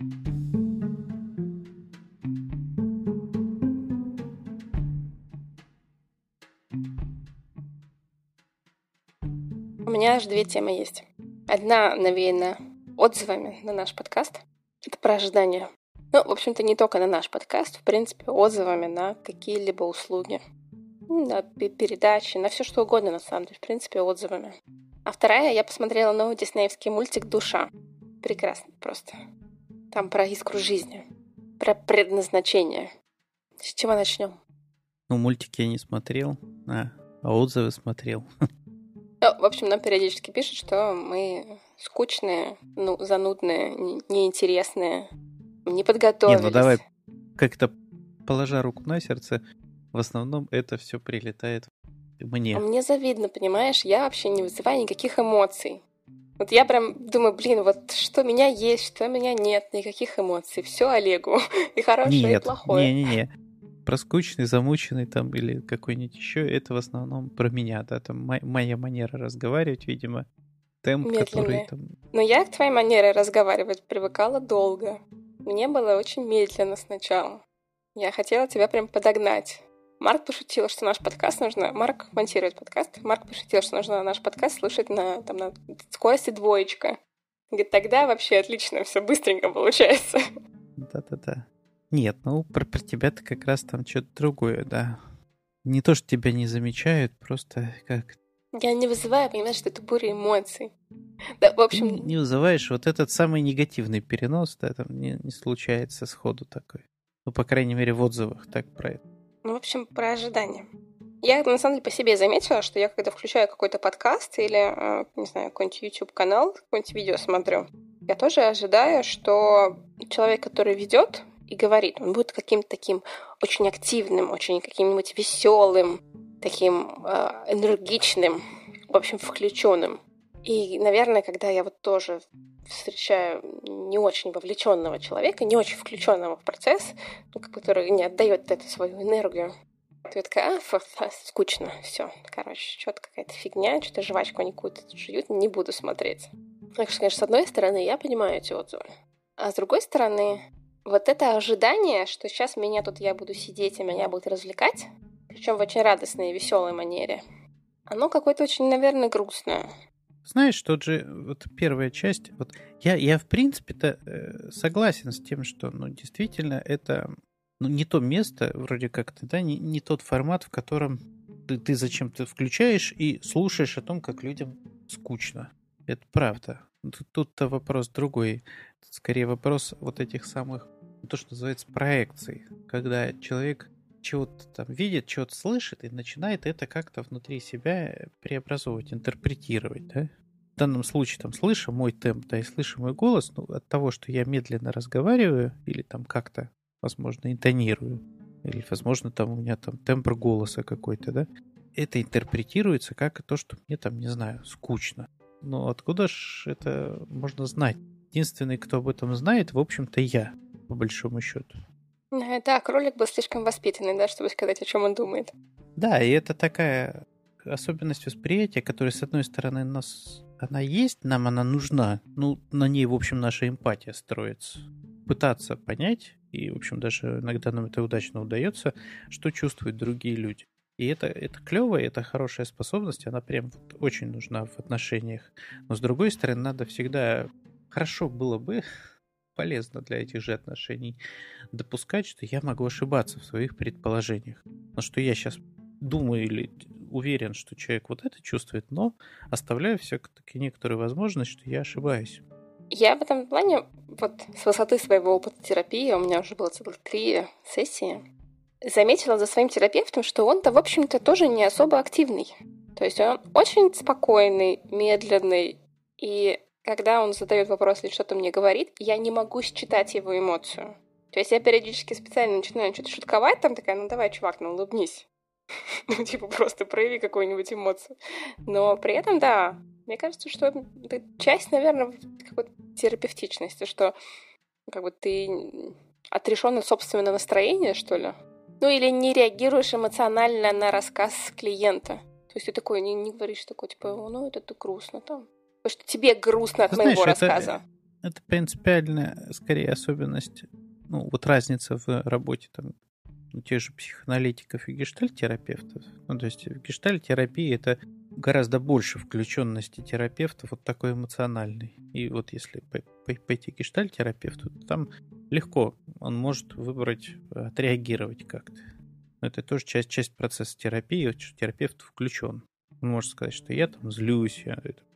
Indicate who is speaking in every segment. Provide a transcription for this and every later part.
Speaker 1: У меня аж две темы есть. Одна навеяна отзывами на наш подкаст. Это про ожидания. Ну, в общем-то, не только на наш подкаст, в принципе, отзывами на какие-либо услуги, на передачи, на все что угодно, на самом деле, в принципе, отзывами. А вторая, я посмотрела новый диснеевский мультик «Душа». Прекрасно просто. Там про искру жизни, про предназначение. С чего начнем?
Speaker 2: Ну, мультики я не смотрел, а, а отзывы смотрел.
Speaker 1: Ну, в общем, нам периодически пишут, что мы скучные, ну, занудные, неинтересные, не подготовились.
Speaker 2: Не, ну давай как-то положа руку на сердце, в основном это все прилетает мне.
Speaker 1: А мне завидно, понимаешь? Я вообще не вызываю никаких эмоций. Вот я прям думаю, блин, вот что меня есть, что меня нет, никаких эмоций. Все Олегу. И хорошее,
Speaker 2: нет,
Speaker 1: и плохое.
Speaker 2: Не-не-не. Про скучный, замученный там или какой-нибудь еще, это в основном про меня, да, там моя манера разговаривать, видимо, темп, Медленный. который там...
Speaker 1: Но я к твоей манере разговаривать привыкала долго. Мне было очень медленно сначала. Я хотела тебя прям подогнать. Марк пошутил, что наш подкаст нужно... Марк монтирует подкаст. Марк пошутил, что нужно наш подкаст слушать на, там, на скорости двоечка. Говорит, тогда вообще отлично, все быстренько получается.
Speaker 2: Да-да-да. Нет, ну про, про тебя-то как раз там что-то другое, да. Не то, что тебя не замечают, просто как...
Speaker 1: Я не вызываю, понимаешь, что это буря эмоций. Да, в общем...
Speaker 2: Ты не вызываешь вот этот самый негативный перенос, да, там не, не случается сходу такой. Ну, по крайней мере, в отзывах так про это.
Speaker 1: Ну, в общем, про ожидания. Я, на самом деле, по себе заметила, что я, когда включаю какой-то подкаст или, э, не знаю, какой-нибудь YouTube-канал, какое-нибудь видео смотрю, я тоже ожидаю, что человек, который ведет и говорит, он будет каким-то таким очень активным, очень каким-нибудь веселым, таким э, энергичным, в общем, включенным. И, наверное, когда я вот тоже встречаю не очень вовлеченного человека, не очень включенного в процесс, ну, который не отдает эту свою энергию, то я такая, а, фу, фу, скучно, все, короче, что-то какая-то фигня, что-то жвачку они какую-то жуют, не буду смотреть. Так что, конечно, с одной стороны, я понимаю эти отзывы, а с другой стороны, вот это ожидание, что сейчас меня тут я буду сидеть, и меня будут развлекать, причем в очень радостной и веселой манере, оно какое-то очень, наверное, грустное.
Speaker 2: Знаешь, тот же, вот первая часть, вот я, я в принципе-то э, согласен с тем, что, ну, действительно, это ну, не то место, вроде как-то, да, не, не тот формат, в котором ты, ты зачем-то включаешь и слушаешь о том, как людям скучно. Это правда. Тут-то вопрос другой. Тут скорее вопрос вот этих самых, то, что называется проекций. Когда человек чего-то там видит, чего-то слышит и начинает это как-то внутри себя преобразовывать, интерпретировать, да? В данном случае, там, слыша мой темп, да, и слыша мой голос, ну, от того, что я медленно разговариваю или там как-то, возможно, интонирую, или, возможно, там у меня там тембр голоса какой-то, да, это интерпретируется как то, что мне там, не знаю, скучно. Но откуда ж это можно знать? Единственный, кто об этом знает, в общем-то, я, по большому счету.
Speaker 1: Да, кролик был слишком воспитанный, да, чтобы сказать, о чем он думает.
Speaker 2: Да, и это такая особенность восприятия, которая, с одной стороны, нас она есть, нам она нужна. Ну, на ней, в общем, наша эмпатия строится. Пытаться понять, и, в общем, даже иногда нам это удачно удается, что чувствуют другие люди. И это, это клево, это хорошая способность, она прям вот очень нужна в отношениях. Но, с другой стороны, надо всегда... Хорошо было бы, полезно для этих же отношений допускать, что я могу ошибаться в своих предположениях. Но что я сейчас думаю или уверен, что человек вот это чувствует, но оставляю все-таки некоторую возможность, что я ошибаюсь.
Speaker 1: Я в этом плане, вот с высоты своего опыта терапии, у меня уже было целых три сессии, заметила за своим терапевтом, что он-то, в общем-то, тоже не особо активный. То есть он очень спокойный, медленный, и когда он задает вопрос или что-то мне говорит, я не могу считать его эмоцию. То есть я периодически специально начинаю что-то шутковать, там такая, ну давай, чувак, ну улыбнись. ну, типа, просто прояви какую-нибудь эмоцию. Но при этом, да, мне кажется, что это часть, наверное, какой-то терапевтичности, что как бы ты отрешен от собственного настроения, что ли. Ну, или не реагируешь эмоционально на рассказ клиента. То есть ты такой, не, не говоришь такой, типа, ну, это ты грустно там. Потому что тебе грустно от Знаешь, моего это, рассказа.
Speaker 2: это принципиальная, скорее, особенность, ну, вот разница в работе там у тех же психоаналитиков и гештальтерапевтов. Ну, то есть в гештальтерапии это гораздо больше включенности терапевта, вот такой эмоциональный. И вот если пойти к гештальтерапевту, то там легко он может выбрать, отреагировать как-то. Но это тоже часть, часть процесса терапии, терапевт включен. Он может сказать, что я там злюсь, я это Э,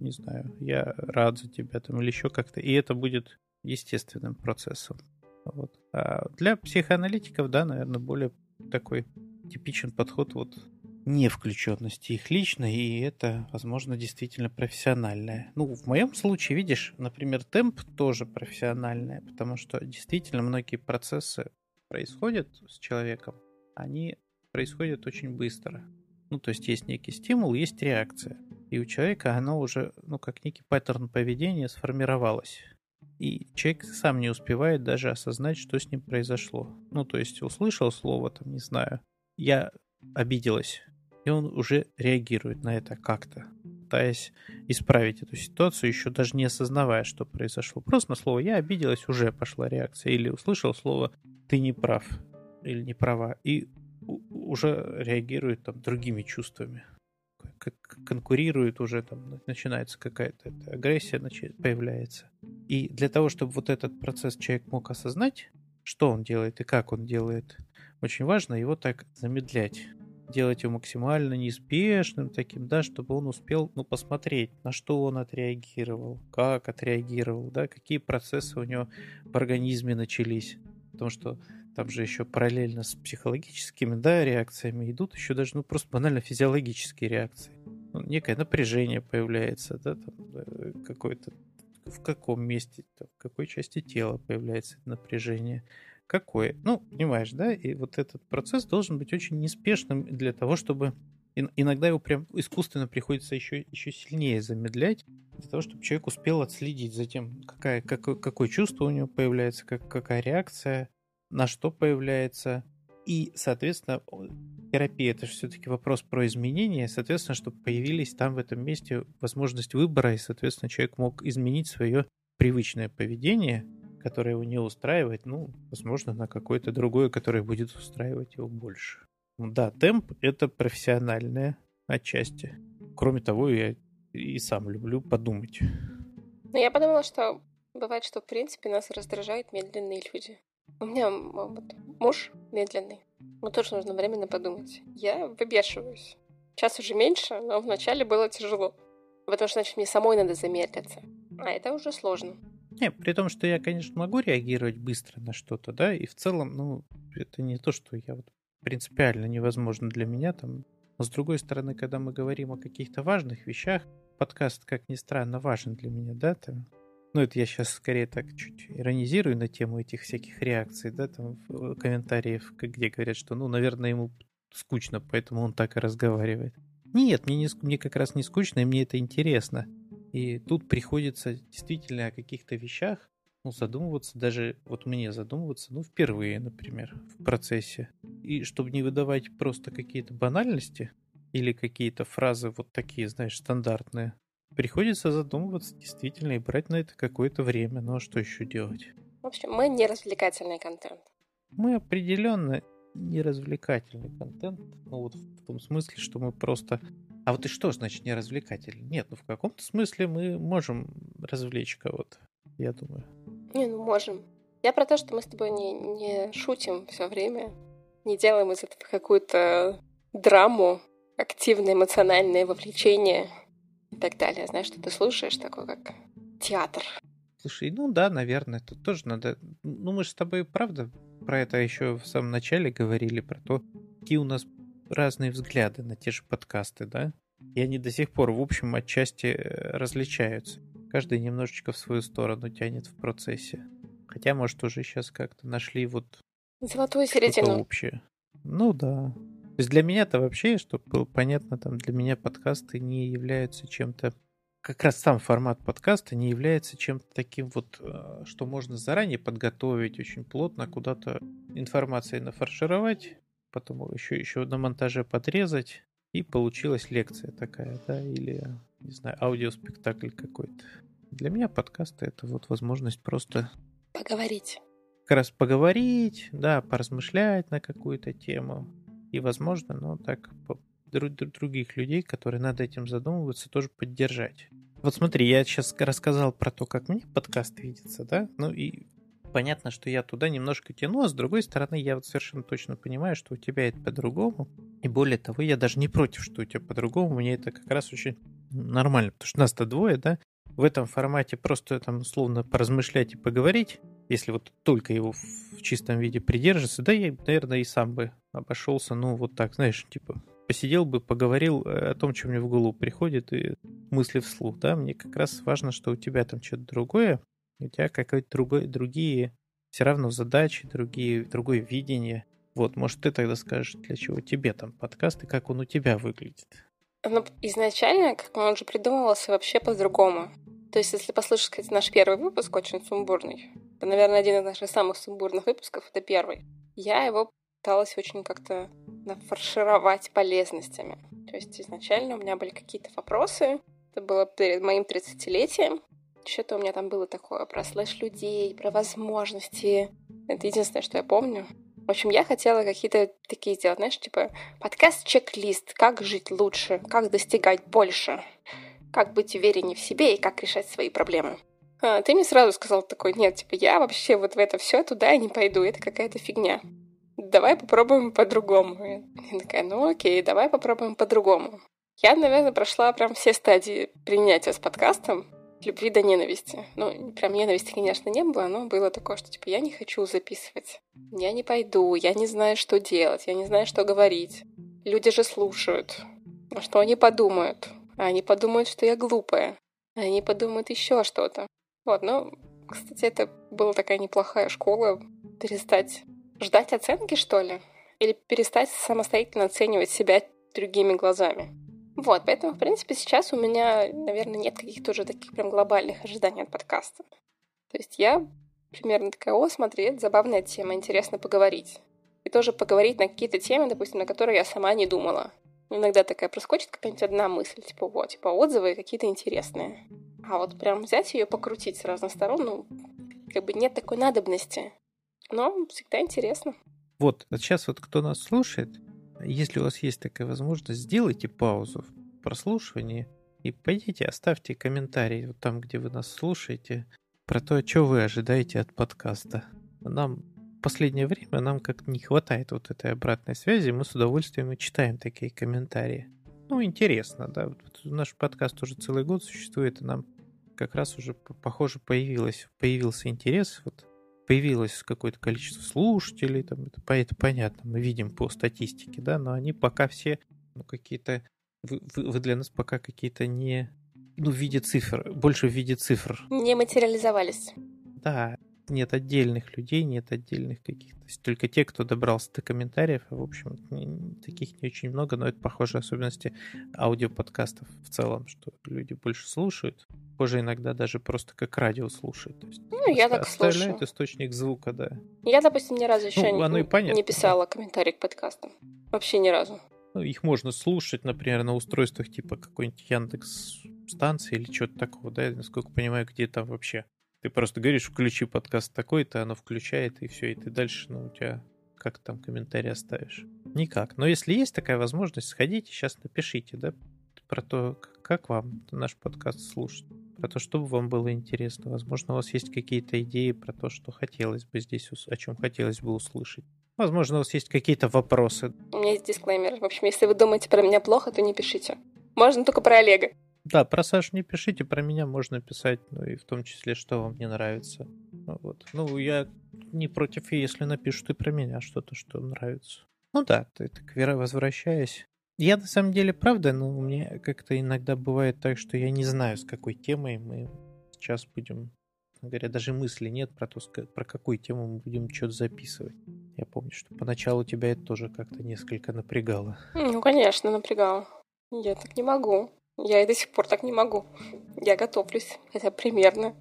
Speaker 2: не знаю, я рад за тебя там или еще как-то. И это будет естественным процессом. Вот. А для психоаналитиков, да, наверное, более такой типичен подход вот не включенности их лично, и это, возможно, действительно профессиональное. Ну, в моем случае, видишь, например, темп тоже профессиональное, потому что действительно многие процессы происходят с человеком, они происходят очень быстро. Ну, то есть есть некий стимул, есть реакция. И у человека оно уже, ну, как некий паттерн поведения сформировалось. И человек сам не успевает даже осознать, что с ним произошло. Ну, то есть услышал слово, там, не знаю, я обиделась. И он уже реагирует на это как-то, пытаясь исправить эту ситуацию, еще даже не осознавая, что произошло. Просто на слово «я обиделась» уже пошла реакция. Или услышал слово «ты не прав» или «не права». И уже реагирует там другими чувствами как конкурируют уже, там начинается какая-то агрессия появляется. И для того, чтобы вот этот процесс человек мог осознать, что он делает и как он делает, очень важно его так замедлять делать его максимально неспешным таким, да, чтобы он успел, ну, посмотреть, на что он отреагировал, как отреагировал, да, какие процессы у него в организме начались. Потому что там же еще параллельно с психологическими да, реакциями идут еще даже ну, просто банально физиологические реакции. Ну, некое напряжение появляется, да, там, э, какое-то в каком месте, там, в какой части тела появляется напряжение, какое. Ну, понимаешь, да, и вот этот процесс должен быть очень неспешным для того, чтобы иногда его прям искусственно приходится еще, еще сильнее замедлять, для того, чтобы человек успел отследить за тем, какая, какое, какое чувство у него появляется, как, какая реакция, на что появляется. И, соответственно, терапия это же все-таки вопрос про изменения. Соответственно, чтобы появились там в этом месте возможность выбора, и, соответственно, человек мог изменить свое привычное поведение, которое его не устраивает, ну, возможно, на какое-то другое, которое будет устраивать его больше. Ну да, темп — это профессиональное отчасти. Кроме того, я и сам люблю подумать.
Speaker 1: Ну, я подумала, что бывает, что, в принципе, нас раздражают медленные люди. У меня вот, муж медленный. Ему тоже нужно временно подумать. Я выбешиваюсь. Сейчас уже меньше, но вначале было тяжело. Потому что, значит, мне самой надо замедлиться. А это уже сложно.
Speaker 2: Не, при том, что я, конечно, могу реагировать быстро на что-то, да, и в целом, ну, это не то, что я вот принципиально невозможно для меня там. Но с другой стороны, когда мы говорим о каких-то важных вещах, подкаст, как ни странно, важен для меня, да, там, ну, это я сейчас скорее так чуть иронизирую на тему этих всяких реакций, да, там, комментариев, где говорят, что, ну, наверное, ему скучно, поэтому он так и разговаривает. Нет, мне, не, мне как раз не скучно, и мне это интересно. И тут приходится действительно о каких-то вещах ну, задумываться, даже вот мне задумываться, ну, впервые, например, в процессе. И чтобы не выдавать просто какие-то банальности или какие-то фразы вот такие, знаешь, стандартные, Приходится задумываться действительно и брать на это какое-то время. Ну а что еще делать?
Speaker 1: В общем, мы не развлекательный контент.
Speaker 2: Мы определенно не развлекательный контент. Ну вот в том смысле, что мы просто... А вот и что значит не развлекательный? Нет, ну в каком-то смысле мы можем развлечь кого-то, я думаю.
Speaker 1: Не, ну можем. Я про то, что мы с тобой не, не шутим все время, не делаем из этого какую-то драму, активное эмоциональное вовлечение и так далее. Знаешь, что ты слушаешь такой, как театр.
Speaker 2: Слушай, ну да, наверное, тут тоже надо... Ну мы же с тобой, правда, про это еще в самом начале говорили, про то, какие у нас разные взгляды на те же подкасты, да? И они до сих пор, в общем, отчасти э, различаются. Каждый немножечко в свою сторону тянет в процессе. Хотя, может, уже сейчас как-то нашли вот...
Speaker 1: Золотую середину.
Speaker 2: общее. Ну да. Есть для меня-то вообще, чтобы было понятно, там для меня подкасты не являются чем-то как раз сам формат подкаста не является чем-то таким вот, э, что можно заранее подготовить очень плотно, куда-то информацией нафаршировать, потом еще, еще на монтаже подрезать, и получилась лекция такая, да, или, не знаю, аудиоспектакль какой-то. Для меня подкасты — это вот возможность просто...
Speaker 1: Поговорить.
Speaker 2: Как раз поговорить, да, поразмышлять на какую-то тему. И, возможно, ну, так, других людей, которые над этим задумываются, тоже поддержать. Вот смотри, я сейчас рассказал про то, как мне подкаст видится, да? Ну и понятно, что я туда немножко тяну, а с другой стороны, я вот совершенно точно понимаю, что у тебя это по-другому. И более того, я даже не против, что у тебя по-другому. Мне это как раз очень нормально, потому что нас-то двое, да? В этом формате просто там условно поразмышлять и поговорить, если вот только его в чистом виде придерживаться, да, я, наверное, и сам бы обошелся, ну, вот так, знаешь, типа, посидел бы, поговорил э, о том, что мне в голову приходит, и мысли вслух, да, мне как раз важно, что у тебя там что-то другое, у тебя какие-то другое, другие все равно задачи, другие, другое видение. Вот, может, ты тогда скажешь, для чего тебе там подкаст и как он у тебя выглядит?
Speaker 1: Ну, изначально, как он же придумывался вообще по-другому. То есть, если послушать, кстати, наш первый выпуск, очень сумбурный, это, наверное, один из наших самых сумбурных выпусков, это первый. Я его пыталась очень как-то нафаршировать полезностями. То есть изначально у меня были какие-то вопросы. Это было перед моим 30-летием. Что-то у меня там было такое про слэш-людей, про возможности. Это единственное, что я помню. В общем, я хотела какие-то такие сделать, знаешь, типа подкаст-чек-лист, как жить лучше, как достигать больше, как быть увереннее в себе и как решать свои проблемы. А, ты мне сразу сказал такой, нет, типа, я вообще вот в это все туда не пойду, это какая-то фигня давай попробуем по-другому. Я такая, ну окей, давай попробуем по-другому. Я, наверное, прошла прям все стадии принятия с подкастом, любви до ненависти. Ну, прям ненависти, конечно, не было, но было такое, что, типа, я не хочу записывать. Я не пойду, я не знаю, что делать, я не знаю, что говорить. Люди же слушают. А что они подумают? А они подумают, что я глупая. А они подумают еще что-то. Вот, ну, кстати, это была такая неплохая школа перестать Ждать оценки, что ли? Или перестать самостоятельно оценивать себя другими глазами? Вот, поэтому, в принципе, сейчас у меня, наверное, нет каких-то уже таких прям глобальных ожиданий от подкаста. То есть я примерно такая, о, смотри, это забавная тема, интересно поговорить. И тоже поговорить на какие-то темы, допустим, на которые я сама не думала. Иногда такая проскочит какая-нибудь одна мысль, типа, вот, типа, отзывы какие-то интересные. А вот прям взять ее покрутить с разных сторон, ну, как бы нет такой надобности но всегда интересно.
Speaker 2: Вот, сейчас вот кто нас слушает, если у вас есть такая возможность, сделайте паузу в прослушивании и пойдите, оставьте комментарий вот там, где вы нас слушаете, про то, что вы ожидаете от подкаста. Нам в последнее время нам как не хватает вот этой обратной связи, мы с удовольствием и читаем такие комментарии. Ну, интересно, да. Наш подкаст уже целый год существует, и нам как раз уже, похоже, появилось, появился интерес вот появилось какое-то количество слушателей, там, это, это понятно, мы видим по статистике, да, но они пока все ну, какие-то, вы, вы для нас пока какие-то не, ну, в виде цифр, больше в виде цифр.
Speaker 1: Не материализовались.
Speaker 2: Да, нет отдельных людей, нет отдельных каких-то. То есть только те, кто добрался до комментариев, в общем, таких не очень много, но это похоже особенности аудиоподкастов в целом, что люди больше слушают. Похоже иногда даже просто как радио слушают. То есть
Speaker 1: ну, я так слушаю.
Speaker 2: источник звука, да.
Speaker 1: Я, допустим, ни разу еще
Speaker 2: ну,
Speaker 1: не,
Speaker 2: понятно,
Speaker 1: не писала да. комментарий к подкастам. Вообще ни разу.
Speaker 2: Ну, их можно слушать, например, на устройствах типа какой-нибудь Яндекс станции или что-то такого, да, насколько понимаю, где там вообще ты просто говоришь, включи подкаст такой-то, оно включает, и все, и ты дальше, ну, у тебя как там комментарий оставишь? Никак. Но если есть такая возможность, сходите, сейчас напишите, да, про то, как вам наш подкаст слушать, про то, что вам было интересно. Возможно, у вас есть какие-то идеи про то, что хотелось бы здесь, о чем хотелось бы услышать. Возможно, у вас есть какие-то вопросы.
Speaker 1: У меня есть дисклеймер. В общем, если вы думаете про меня плохо, то не пишите. Можно только про Олега.
Speaker 2: Да, про Сашу не пишите, про меня можно писать, ну и в том числе, что вам не нравится. Ну вот. Ну, я не против, если напишут и про меня что-то, что нравится. Ну да, ты так вера возвращаясь. Я на самом деле, правда, но у меня как-то иногда бывает так, что я не знаю, с какой темой мы сейчас будем говоря, даже мысли нет про то, про какую тему мы будем что-то записывать. Я помню, что поначалу тебя это тоже как-то несколько напрягало.
Speaker 1: Ну, конечно, напрягало. Я так не могу. Я и до сих пор так не могу. Я готовлюсь, хотя примерно.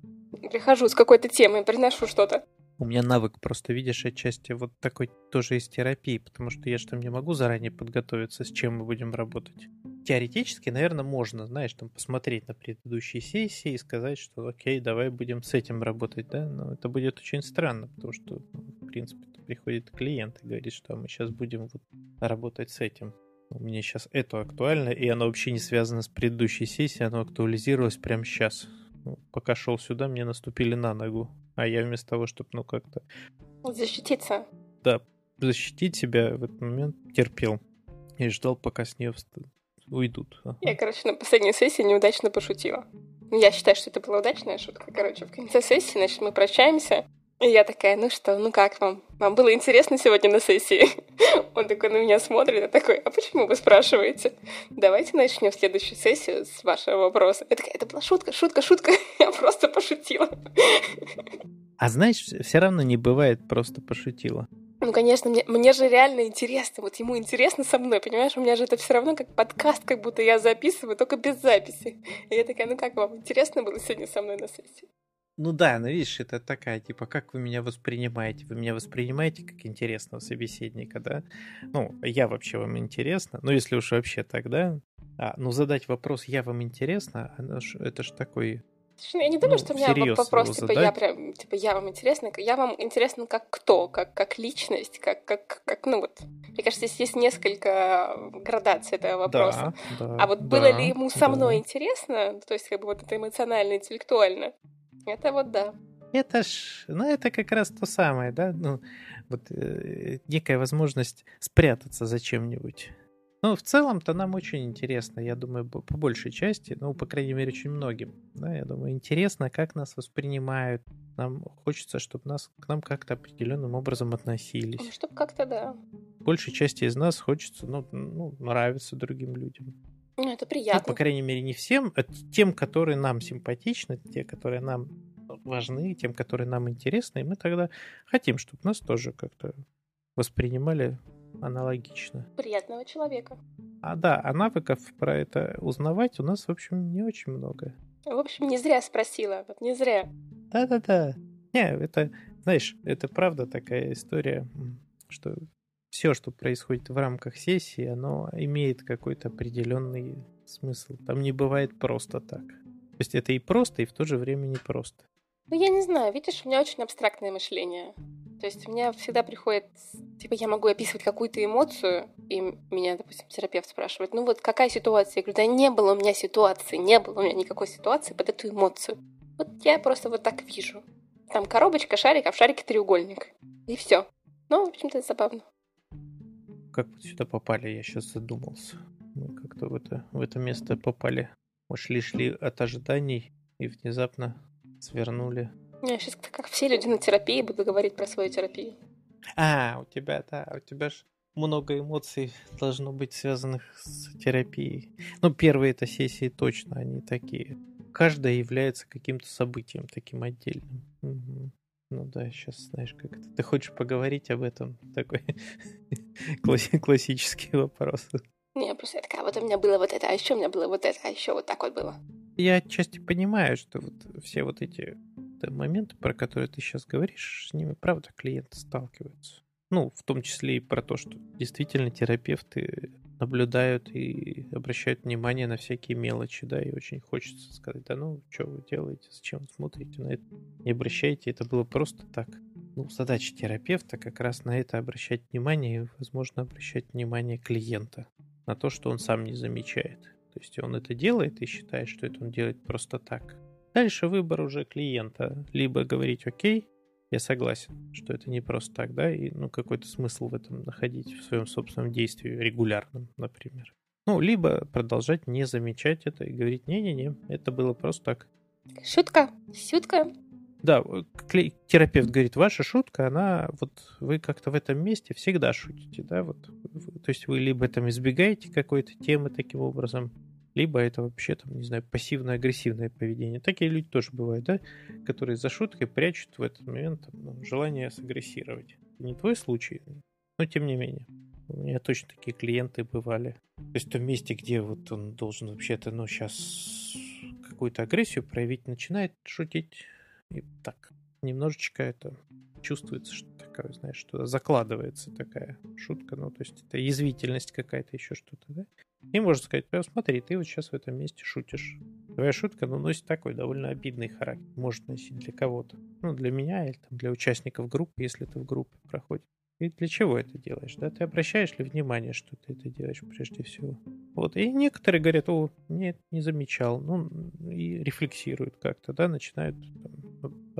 Speaker 1: Прихожу с какой-то темой, приношу что-то.
Speaker 2: у меня навык просто, видишь, отчасти вот такой тоже из терапии, потому что я же там не могу заранее подготовиться, с чем мы будем работать. Теоретически, наверное, можно, знаешь, там посмотреть на предыдущие сессии и сказать, что окей, давай будем с этим работать, да, но это будет очень странно, потому что, ну, в принципе, приходит клиент и говорит, что мы сейчас будем вот работать с этим. У меня сейчас это актуально, и оно вообще не связано с предыдущей сессией, оно актуализировалось прямо сейчас. Ну, пока шел сюда, мне наступили на ногу. А я вместо того, чтобы, ну, как-то...
Speaker 1: Защититься.
Speaker 2: Да, защитить себя в этот момент терпел. И ждал, пока с нее вст... уйдут.
Speaker 1: Ага. Я, короче, на последней сессии неудачно пошутила. Я считаю, что это была удачная шутка. Короче, в конце сессии, значит, мы прощаемся. И я такая, ну что, ну как вам? Вам было интересно сегодня на сессии? Он такой на меня смотрит, и такой, а почему вы спрашиваете? Давайте начнем следующую сессию с вашего вопроса. Я такая, это была шутка, шутка, шутка. Я просто пошутила.
Speaker 2: А знаешь, все равно не бывает просто пошутила.
Speaker 1: Ну, конечно, мне, мне же реально интересно. Вот ему интересно со мной, понимаешь? У меня же это все равно как подкаст, как будто я записываю, только без записи. И я такая, ну как вам, интересно было сегодня со мной на сессии?
Speaker 2: Ну да, ну видишь, это такая, типа, как вы меня воспринимаете? Вы меня воспринимаете как интересного собеседника, да? Ну, я вообще вам интересно. Ну, если уж вообще тогда. А, ну, задать вопрос «я вам интересно», это ж такой
Speaker 1: я не думаю, ну, что у меня вопрос, типа, я прям, типа, я вам интересна, я вам интересна как кто, как, как личность, как, как, как, ну вот. Мне кажется, здесь есть несколько градаций этого вопроса. Да, да, а вот да, было ли ему со мной да. интересно, то есть, как бы, вот это эмоционально, интеллектуально, это вот да.
Speaker 2: Это ж, ну это как раз то самое, да, ну вот э, некая возможность спрятаться за чем-нибудь. Ну, в целом-то нам очень интересно, я думаю, по, по большей части, ну, по крайней мере, очень многим. Да, я думаю, интересно, как нас воспринимают. Нам хочется, чтобы нас к нам как-то определенным образом относились.
Speaker 1: Чтобы как-то, да.
Speaker 2: Большей части из нас хочется, ну, ну, нравиться другим людям.
Speaker 1: Ну, это приятно.
Speaker 2: Ну, по крайней мере, не всем, а тем, которые нам симпатичны, те, которые нам важны, тем, которые нам интересны, и мы тогда хотим, чтобы нас тоже как-то воспринимали аналогично.
Speaker 1: Приятного человека.
Speaker 2: А да, а навыков про это узнавать у нас, в общем, не очень много.
Speaker 1: В общем, не зря спросила, вот не зря.
Speaker 2: Да-да-да. Не, это, знаешь, это правда такая история, что все, что происходит в рамках сессии, оно имеет какой-то определенный смысл. Там не бывает просто так. То есть это и просто, и в то же время не просто.
Speaker 1: Ну, я не знаю, видишь, у меня очень абстрактное мышление. То есть у меня всегда приходит, типа, я могу описывать какую-то эмоцию, и меня, допустим, терапевт спрашивает, ну вот какая ситуация? Я говорю, да не было у меня ситуации, не было у меня никакой ситуации под эту эмоцию. Вот я просто вот так вижу. Там коробочка, шарик, а в шарике треугольник. И все. Ну, в общем-то, это забавно
Speaker 2: как вот сюда попали, я сейчас задумался. Мы как-то в это, в это место попали. Мы шли-шли от ожиданий и внезапно свернули.
Speaker 1: Я сейчас как все люди на терапии буду говорить про свою терапию.
Speaker 2: А, у тебя, да, у тебя же много эмоций должно быть связанных с терапией. Ну, первые это сессии точно, они такие. Каждая является каким-то событием таким отдельным. Угу. Ну да, сейчас знаешь, как это. Ты хочешь поговорить об этом? Такой классический вопрос.
Speaker 1: Не, просто я такая, вот у меня было вот это, а еще у меня было вот это, а еще вот так вот было.
Speaker 2: Я отчасти понимаю, что вот все вот эти моменты, про которые ты сейчас говоришь, с ними, правда, клиенты сталкиваются. Ну, в том числе и про то, что действительно терапевты наблюдают и обращают внимание на всякие мелочи, да, и очень хочется сказать, да ну, что вы делаете, зачем смотрите на это, не обращайте, это было просто так. Ну, задача терапевта как раз на это обращать внимание и, возможно, обращать внимание клиента на то, что он сам не замечает. То есть он это делает и считает, что это он делает просто так. Дальше выбор уже клиента. Либо говорить, окей, я согласен, что это не просто так, да, и ну какой-то смысл в этом находить в своем собственном действии регулярном, например. Ну, либо продолжать не замечать это и говорить, не-не-не, это было просто так.
Speaker 1: Шутка, шутка.
Speaker 2: Да, терапевт говорит, ваша шутка, она, вот вы как-то в этом месте всегда шутите, да, вот, то есть вы либо там избегаете какой-то темы таким образом, либо это вообще, там, не знаю, пассивно-агрессивное поведение. Такие люди тоже бывают, да, которые за шуткой прячут в этот момент там, ну, желание сагрессировать. Не твой случай, но тем не менее. У меня точно такие клиенты бывали. То есть в том месте, где вот он должен вообще-то, ну, сейчас какую-то агрессию проявить, начинает шутить. И так, немножечко это чувствуется, что такое, знаешь, что закладывается такая шутка, ну, то есть это язвительность какая-то, еще что-то, да? И можно сказать, ну, смотри, ты вот сейчас в этом месте шутишь. Твоя шутка, ну, носит такой довольно обидный характер. Может носить для кого-то. Ну, для меня или там, для участников группы, если ты в группе проходишь. И для чего это делаешь, да? Ты обращаешь ли внимание, что ты это делаешь прежде всего? Вот, и некоторые говорят, о, нет, не замечал, ну, и рефлексируют как-то, да, начинают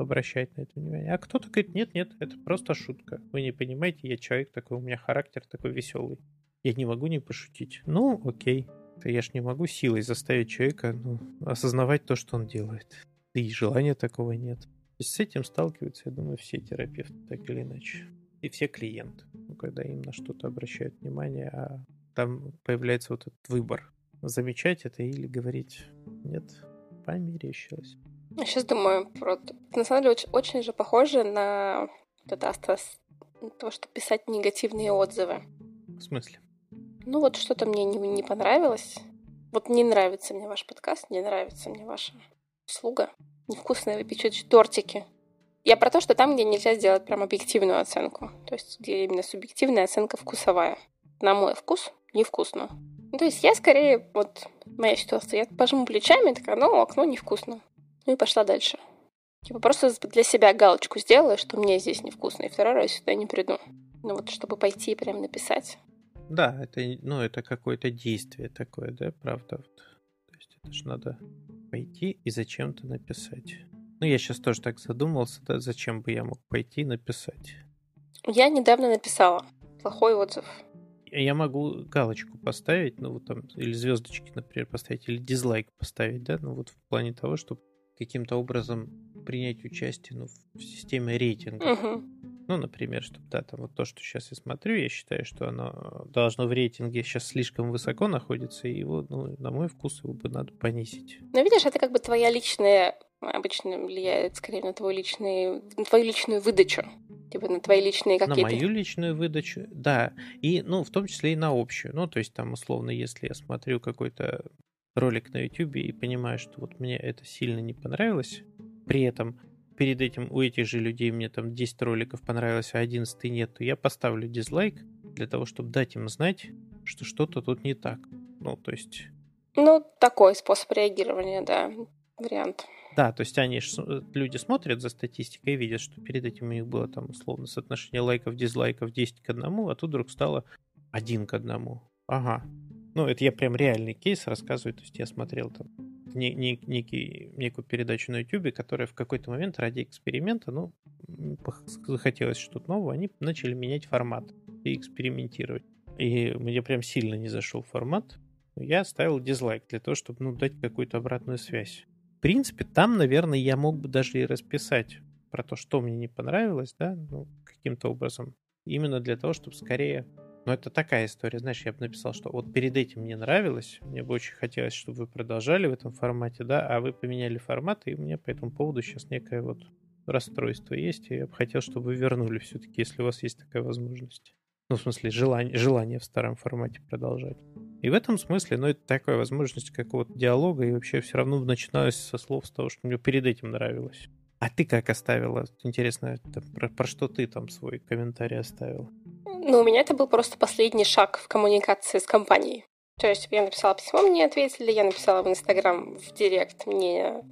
Speaker 2: обращать на это внимание. А кто-то говорит, нет, нет, это просто шутка. Вы не понимаете, я человек такой, у меня характер такой веселый. Я не могу не пошутить. Ну, окей. Я ж не могу силой заставить человека ну, осознавать то, что он делает. и желания такого нет. То есть с этим сталкиваются, я думаю, все терапевты, так или иначе и все клиенты, ну, когда им на что-то обращают внимание, а там появляется вот этот выбор, замечать это или говорить нет, померещилось.
Speaker 1: Я сейчас думаю, про... на самом деле очень, очень же похоже на вот это то, что писать негативные отзывы.
Speaker 2: В смысле?
Speaker 1: Ну вот что-то мне не, не понравилось. Вот не нравится мне ваш подкаст, не нравится мне ваша услуга. Невкусные вы печете тортики. Я про то, что там, где нельзя сделать прям объективную оценку. То есть, где именно субъективная оценка вкусовая. На мой вкус невкусно. Ну, то есть я скорее, вот моя ситуация, я пожму плечами, такая, ну, окно невкусно. Ну и пошла дальше. Типа просто для себя галочку сделала, что мне здесь невкусно, и второй раз сюда не приду. Ну вот, чтобы пойти и прям написать.
Speaker 2: Да, это, ну, это какое-то действие такое, да, правда. Вот. То есть это же надо пойти и зачем-то написать. Ну, я сейчас тоже так задумался, да, зачем бы я мог пойти написать.
Speaker 1: Я недавно написала плохой отзыв.
Speaker 2: Я могу галочку поставить, ну вот там, или звездочки, например, поставить, или дизлайк поставить, да, ну вот в плане того, чтобы каким-то образом принять участие ну, в системе рейтинга.
Speaker 1: Угу.
Speaker 2: Ну, например, чтобы, да, там вот то, что сейчас я смотрю, я считаю, что оно должно в рейтинге сейчас слишком высоко находится, и его, ну, на мой вкус, его бы надо понизить.
Speaker 1: Ну, видишь, это как бы твоя личная обычно влияет скорее на твою личную, на твою личную выдачу. Типа на твои личные какие-то...
Speaker 2: На мою личную выдачу, да. И, ну, в том числе и на общую. Ну, то есть там, условно, если я смотрю какой-то ролик на YouTube и понимаю, что вот мне это сильно не понравилось, при этом перед этим у этих же людей мне там 10 роликов понравилось, а 11 нет, то я поставлю дизлайк для того, чтобы дать им знать, что что-то тут не так. Ну, то есть...
Speaker 1: Ну, такой способ реагирования, да, вариант.
Speaker 2: Да, то есть они э, люди смотрят за статистикой и видят, что перед этим у них было там условно соотношение лайков, дизлайков 10 к 1, а тут вдруг стало 1 к 1. Ага. Ну, это я прям реальный кейс рассказываю, то есть я смотрел там не, не, некий, некую передачу на YouTube, которая в какой-то момент ради эксперимента, ну, захотелось что-то нового, они начали менять формат и экспериментировать. И мне прям сильно не зашел формат. Я ставил дизлайк для того, чтобы ну, дать какую-то обратную связь принципе, там, наверное, я мог бы даже и расписать про то, что мне не понравилось, да, ну, каким-то образом. Именно для того, чтобы скорее... Ну, это такая история, знаешь, я бы написал, что вот перед этим мне нравилось, мне бы очень хотелось, чтобы вы продолжали в этом формате, да, а вы поменяли формат, и у меня по этому поводу сейчас некое вот расстройство есть, и я бы хотел, чтобы вы вернули все-таки, если у вас есть такая возможность. Ну, в смысле, желание, желание в старом формате продолжать. И в этом смысле, ну, это такая возможность какого-то диалога, и вообще все равно начиналось со слов с того, что мне перед этим нравилось. А ты как оставила? Интересно, про, про что ты там свой комментарий оставила?
Speaker 1: Ну, у меня это был просто последний шаг в коммуникации с компанией. То есть я написала письмо, мне ответили, я написала в Инстаграм, в Директ, мне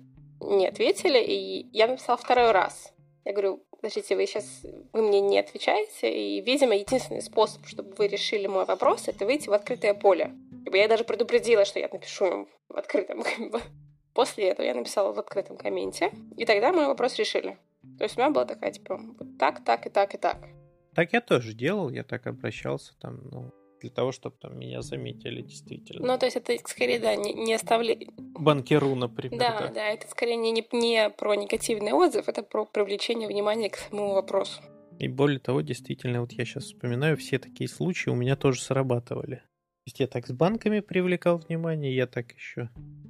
Speaker 1: не ответили, и я написала второй раз. Я говорю, подождите, вы сейчас, вы мне не отвечаете, и, видимо, единственный способ, чтобы вы решили мой вопрос, это выйти в открытое поле. Я даже предупредила, что я напишу им в открытом, После этого я написала в открытом комменте, и тогда мой вопрос решили. То есть у меня была такая, типа, вот так, так и так и так.
Speaker 2: Так я тоже делал, я так обращался там, ну, для того, чтобы там меня заметили действительно.
Speaker 1: Ну, то есть это скорее, да, не, не оставлять...
Speaker 2: Банкиру, например.
Speaker 1: Да, да, да, это скорее не, не, не про негативный отзыв, это про привлечение внимания к самому вопросу.
Speaker 2: И более того, действительно, вот я сейчас вспоминаю, все такие случаи у меня тоже срабатывали. То есть я так с банками привлекал внимание, я так еще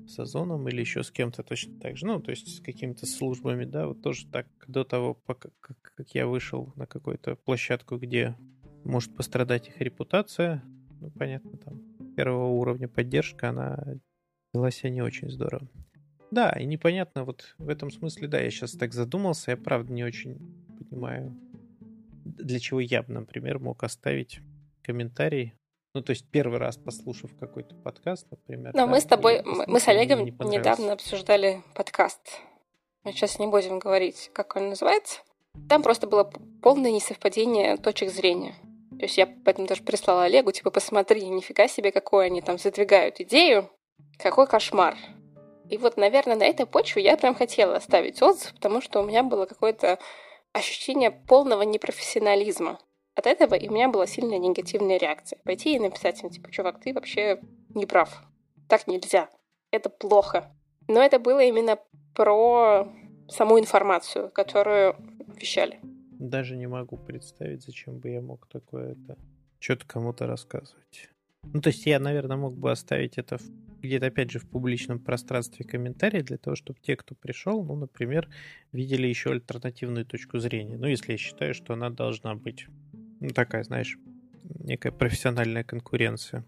Speaker 2: с Озоном или еще с кем-то точно так же, ну, то есть с какими-то службами, да, вот тоже так до того, пока, как, я вышел на какую-то площадку, где может пострадать их репутация. Ну, понятно, там первого уровня поддержка, она вела себя не очень здорово. Да, и непонятно, вот в этом смысле, да, я сейчас так задумался, я правда не очень понимаю, для чего я бы, например, мог оставить комментарий. Ну, то есть первый раз послушав какой-то подкаст, например.
Speaker 1: Но да, мы с тобой, мы с Олегом не недавно обсуждали подкаст. Мы сейчас не будем говорить, как он называется. Там просто было полное несовпадение точек зрения. То есть я поэтому даже прислала Олегу, типа, посмотри, нифига себе, какой они там задвигают идею. Какой кошмар. И вот, наверное, на этой почве я прям хотела оставить отзыв, потому что у меня было какое-то ощущение полного непрофессионализма. От этого и у меня была сильная негативная реакция. Пойти и написать им, типа, чувак, ты вообще не прав. Так нельзя. Это плохо. Но это было именно про саму информацию, которую вещали.
Speaker 2: Даже не могу представить, зачем бы я мог такое это что-то кому-то рассказывать. Ну, то есть я, наверное, мог бы оставить это в, где-то, опять же, в публичном пространстве комментарии для того, чтобы те, кто пришел, ну, например, видели еще альтернативную точку зрения. Ну, если я считаю, что она должна быть. Ну, такая, знаешь, некая профессиональная конкуренция.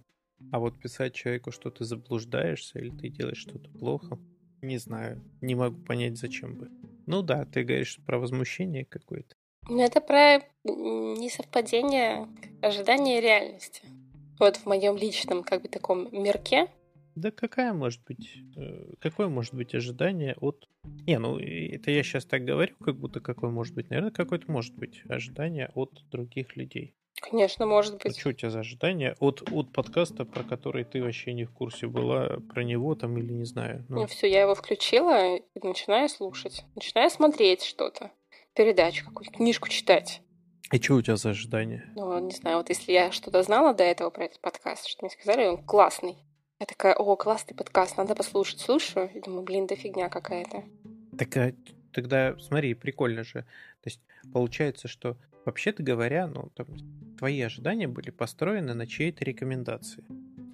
Speaker 2: А вот писать человеку, что ты заблуждаешься или ты делаешь что-то плохо, не знаю, не могу понять, зачем бы. Ну да, ты говоришь про возмущение какое-то.
Speaker 1: Ну, это про несовпадение ожидания и реальности. Вот в моем личном, как бы, таком мирке.
Speaker 2: Да какая может быть, э, какое может быть ожидание от... Не, ну это я сейчас так говорю, как будто какое может быть. Наверное, какое-то может быть ожидание от других людей.
Speaker 1: Конечно, может быть.
Speaker 2: Что у тебя за ожидание от, от подкаста, про который ты вообще не в курсе была, про него там или не знаю?
Speaker 1: Ну, ну все, я его включила и начинаю слушать. Начинаю смотреть что-то. Передачу какую-то, книжку читать.
Speaker 2: И что у тебя за ожидания?
Speaker 1: Ну, не знаю, вот если я что-то знала до этого про этот подкаст, что мне сказали, он классный. Я такая, о, классный подкаст, надо послушать. Слушаю и думаю, блин, да фигня какая-то.
Speaker 2: Так а, тогда, смотри, прикольно же. То есть получается, что вообще-то говоря, ну, там, твои ожидания были построены на чьей-то рекомендации.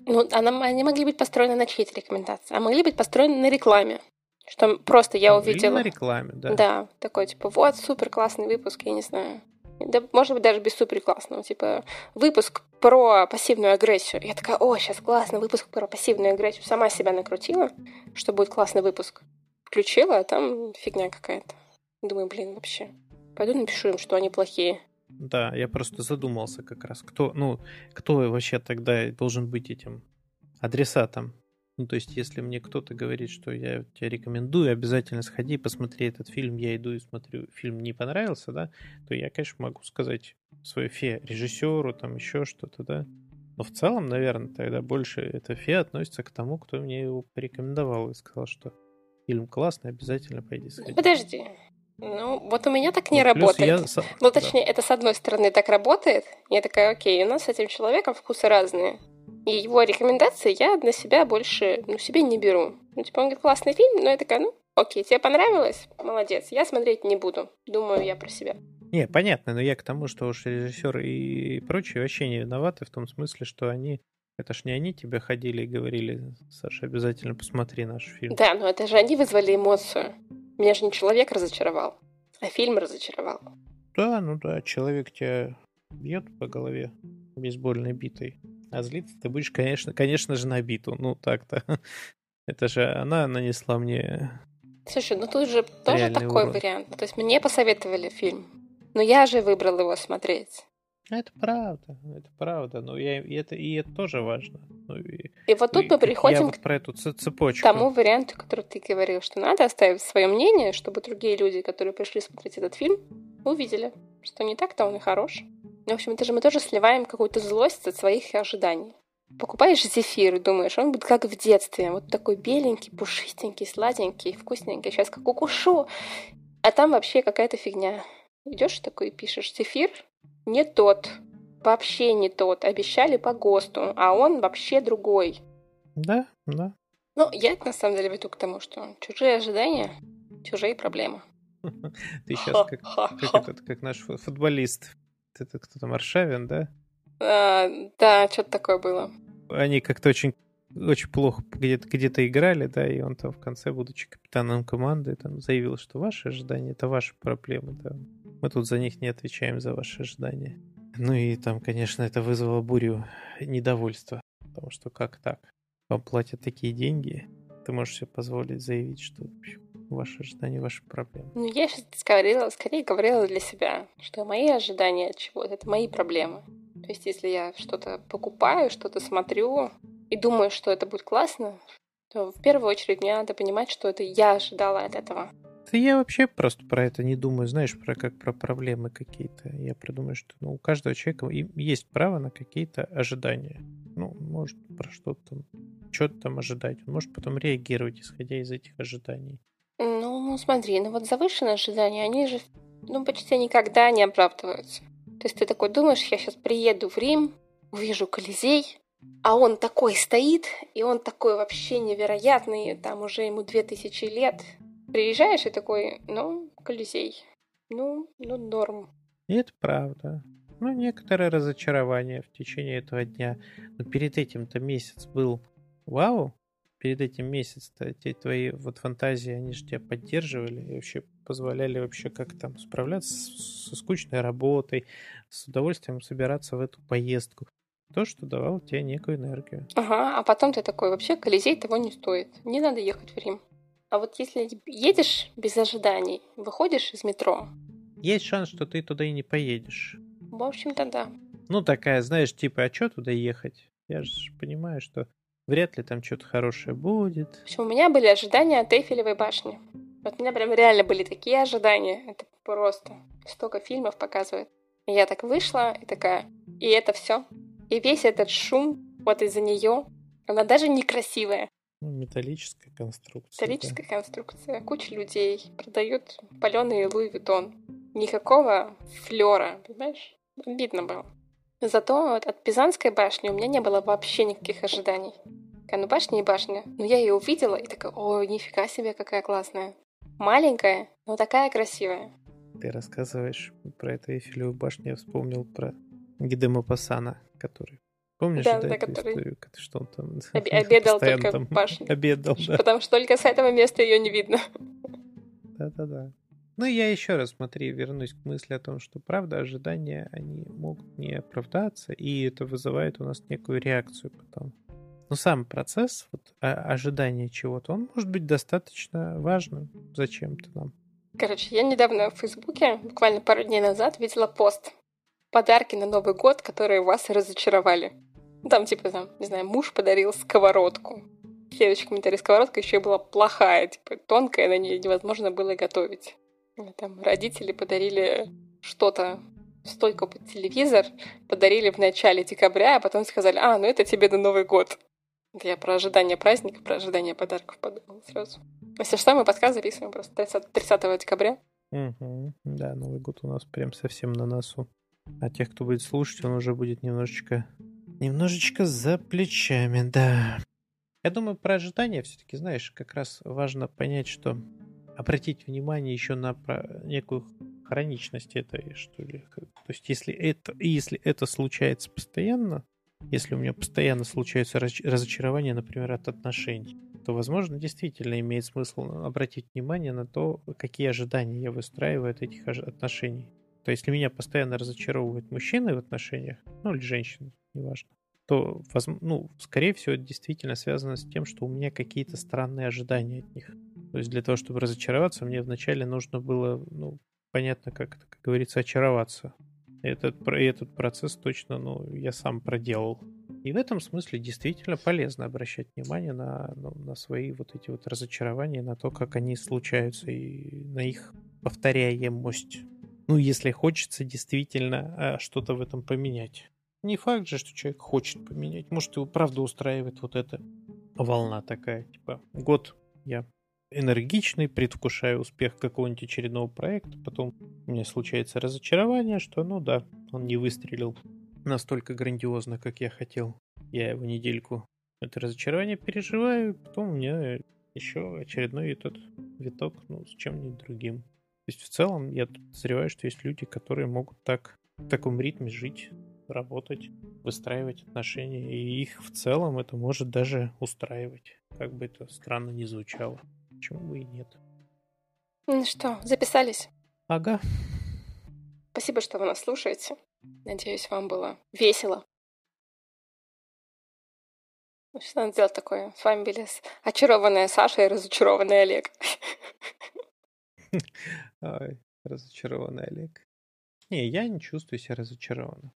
Speaker 1: Ну, она, они могли быть построены на чьей-то рекомендации, а могли быть построены на рекламе. Что просто я
Speaker 2: могли
Speaker 1: увидела...
Speaker 2: на рекламе, да.
Speaker 1: Да, такой, типа, вот, супер классный выпуск, я не знаю. Да, может быть, даже без супер. Типа, выпуск про пассивную агрессию. Я такая, о, сейчас классно, выпуск про пассивную агрессию. Сама себя накрутила, что будет классный выпуск. Включила, а там фигня какая-то. Думаю, блин, вообще. Пойду напишу им, что они плохие.
Speaker 2: Да, я просто задумался как раз, кто, ну, кто вообще тогда должен быть этим адресатом ну, то есть, если мне кто-то говорит, что я тебе рекомендую, обязательно сходи, посмотри этот фильм, я иду и смотрю, фильм не понравился, да, то я, конечно, могу сказать свое фе режиссеру, там еще что-то, да. Но в целом, наверное, тогда больше это фе относится к тому, кто мне его порекомендовал и сказал, что фильм классный, обязательно пойди сходи.
Speaker 1: Подожди. Ну, вот у меня так не ну, работает. Я... Ну, точнее, да. это с одной стороны так работает. Я такая, окей, у нас с этим человеком вкусы разные. И его рекомендации я на себя больше, ну, себе не беру. Ну, типа, он говорит, классный фильм, но я такая, ну, окей, тебе понравилось? Молодец. Я смотреть не буду. Думаю я про себя.
Speaker 2: Не, понятно, но я к тому, что уж режиссер и прочие вообще не виноваты в том смысле, что они это ж не они тебе ходили и говорили, Саша, обязательно посмотри наш фильм.
Speaker 1: Да, но это же они вызвали эмоцию. Меня же не человек разочаровал, а фильм разочаровал.
Speaker 2: Да, ну да, человек тебя бьет по голове бейсбольной битой. А злиться ты будешь, конечно, конечно же, на биту. Ну, так-то. Это же она нанесла мне...
Speaker 1: Слушай, ну тут же тоже такой урон. вариант. То есть мне посоветовали фильм, но я же выбрал его смотреть.
Speaker 2: Это правда, это правда, но я, и, это, и это тоже важно. Ну,
Speaker 1: и, и вот тут и, мы приходим
Speaker 2: вот про эту цепочку.
Speaker 1: к тому варианту, который ты говорил, что надо оставить свое мнение, чтобы другие люди, которые пришли смотреть этот фильм, увидели, что не так-то он и хорош. В общем, это же мы тоже сливаем какую-то злость от своих ожиданий. Покупаешь зефир и думаешь, он будет как в детстве. Вот такой беленький, пушистенький, сладенький, вкусненький. Сейчас как укушу. А там вообще какая-то фигня. Идешь такой и пишешь, зефир не тот. Вообще не тот. Обещали по ГОСТу, а он вообще другой.
Speaker 2: Да, да.
Speaker 1: Ну, я на самом деле веду к тому, что чужие ожидания, чужие проблемы.
Speaker 2: Ты сейчас как, как, этот, как наш футболист это кто там, Аршавин, да?
Speaker 1: А, да, что-то такое было.
Speaker 2: Они как-то очень очень плохо где-то где играли, да, и он там в конце, будучи капитаном команды, там заявил, что ваши ожидания — это ваши проблемы, да. Мы тут за них не отвечаем за ваши ожидания. Ну и там, конечно, это вызвало бурю недовольства, потому что как так? Вам платят такие деньги, ты можешь себе позволить заявить, что ваши ожидания, ваши проблемы.
Speaker 1: Ну, я сейчас говорила, скорее говорила для себя, что мои ожидания от чего-то — это мои проблемы. То есть, если я что-то покупаю, что-то смотрю и думаю, что это будет классно, то в первую очередь мне надо понимать, что это я ожидала от этого.
Speaker 2: Да я вообще просто про это не думаю, знаешь, про как про проблемы какие-то. Я придумаю, что ну, у каждого человека есть право на какие-то ожидания. Ну, может, про что-то там, что-то там ожидать. Он может потом реагировать, исходя из этих ожиданий.
Speaker 1: Ну, смотри, ну вот завышенные ожидания, они же, ну, почти никогда не оправдываются. То есть ты такой думаешь, я сейчас приеду в Рим, увижу Колизей, а он такой стоит, и он такой вообще невероятный, там уже ему две тысячи лет, Приезжаешь и такой, ну, Колизей. Ну, ну, норм.
Speaker 2: И это правда. Ну, некоторое разочарование в течение этого дня. Но перед этим-то месяц был вау. Перед этим месяц-то эти твои вот фантазии, они же тебя поддерживали и вообще позволяли вообще как там справляться со скучной работой, с удовольствием собираться в эту поездку. То, что давало тебе некую энергию.
Speaker 1: Ага, а потом ты такой, вообще Колизей того не стоит. Не надо ехать в Рим. А вот если едешь без ожиданий, выходишь из метро...
Speaker 2: Есть шанс, что ты туда и не поедешь.
Speaker 1: В общем-то, да.
Speaker 2: Ну, такая, знаешь, типа, а что туда ехать? Я же понимаю, что вряд ли там что-то хорошее будет. В
Speaker 1: общем, у меня были ожидания от Эйфелевой башни. Вот у меня прям реально были такие ожидания. Это просто столько фильмов показывает. И я так вышла и такая, и это все. И весь этот шум вот из-за нее, она даже некрасивая.
Speaker 2: Ну, металлическая конструкция.
Speaker 1: Металлическая да. конструкция. Куча людей продают паленый Луи Виттон. Никакого флера, понимаешь? Видно было. Зато вот от Пизанской башни у меня не было вообще никаких ожиданий. Такая, ну башня и башня. Но я ее увидела и такая, ой, нифига себе, какая классная. Маленькая, но такая красивая.
Speaker 2: Ты рассказываешь про эту Эйфелеву башню, я вспомнил про Гидема Пасана, который Помнишь, да, да, который... историю, что он там
Speaker 1: Об- обедал только там в башне.
Speaker 2: Обедал, да.
Speaker 1: Потому что только с этого места ее не видно.
Speaker 2: Да-да-да. Ну, я еще раз, смотри, вернусь к мысли о том, что, правда, ожидания, они могут не оправдаться, и это вызывает у нас некую реакцию потом. Но сам процесс вот, ожидания чего-то, он может быть достаточно важным зачем-то нам.
Speaker 1: Короче, я недавно в Фейсбуке, буквально пару дней назад, видела пост. Подарки на Новый год, которые вас разочаровали. Там, типа, там, не знаю, муж подарил сковородку. Следующий комментарий. Сковородка еще была плохая, типа, тонкая, на ней невозможно было готовить. Там родители подарили что-то, стойку под телевизор, подарили в начале декабря, а потом сказали, а, ну это тебе на Новый год. Я про ожидание праздника, про ожидание подарков подумала сразу. Если что, мы подкаст записываем просто 30, 30 декабря.
Speaker 2: Угу. Да, Новый год у нас прям совсем на носу. А тех, кто будет слушать, он уже будет немножечко Немножечко за плечами, да. Я думаю, про ожидания все-таки, знаешь, как раз важно понять, что обратить внимание еще на некую хроничность этой, что ли. То есть, если это, если это случается постоянно, если у меня постоянно случаются разочарования, например, от отношений, то, возможно, действительно имеет смысл обратить внимание на то, какие ожидания я выстраиваю от этих отношений. То есть, если меня постоянно разочаровывают мужчины в отношениях, ну или женщины, неважно, то, ну, скорее всего, это действительно связано с тем, что у меня какие-то странные ожидания от них. То есть для того, чтобы разочароваться, мне вначале нужно было, ну, понятно, как, как говорится, очароваться. Этот, этот процесс точно, ну, я сам проделал. И в этом смысле действительно полезно обращать внимание на, ну, на свои вот эти вот разочарования, на то, как они случаются, и на их повторяемость ну, если хочется действительно а, что-то в этом поменять. Не факт же, что человек хочет поменять. Может, его правда устраивает вот эта волна такая. Типа, год я энергичный, предвкушаю успех какого-нибудь очередного проекта, потом у меня случается разочарование, что, ну да, он не выстрелил настолько грандиозно, как я хотел. Я его недельку это разочарование переживаю, потом у меня еще очередной этот виток, ну, с чем-нибудь другим. То есть в целом я подозреваю, что есть люди, которые могут так в таком ритме жить, работать, выстраивать отношения, и их в целом это может даже устраивать, как бы это странно ни звучало. Почему бы и нет?
Speaker 1: Ну что, записались?
Speaker 2: Ага.
Speaker 1: Спасибо, что вы нас слушаете. Надеюсь, вам было весело. Что надо сделать такое? С вами были очарованная Саша и разочарованный Олег.
Speaker 2: Ой, разочарованный Олег. Не, я не чувствую себя разочарованным.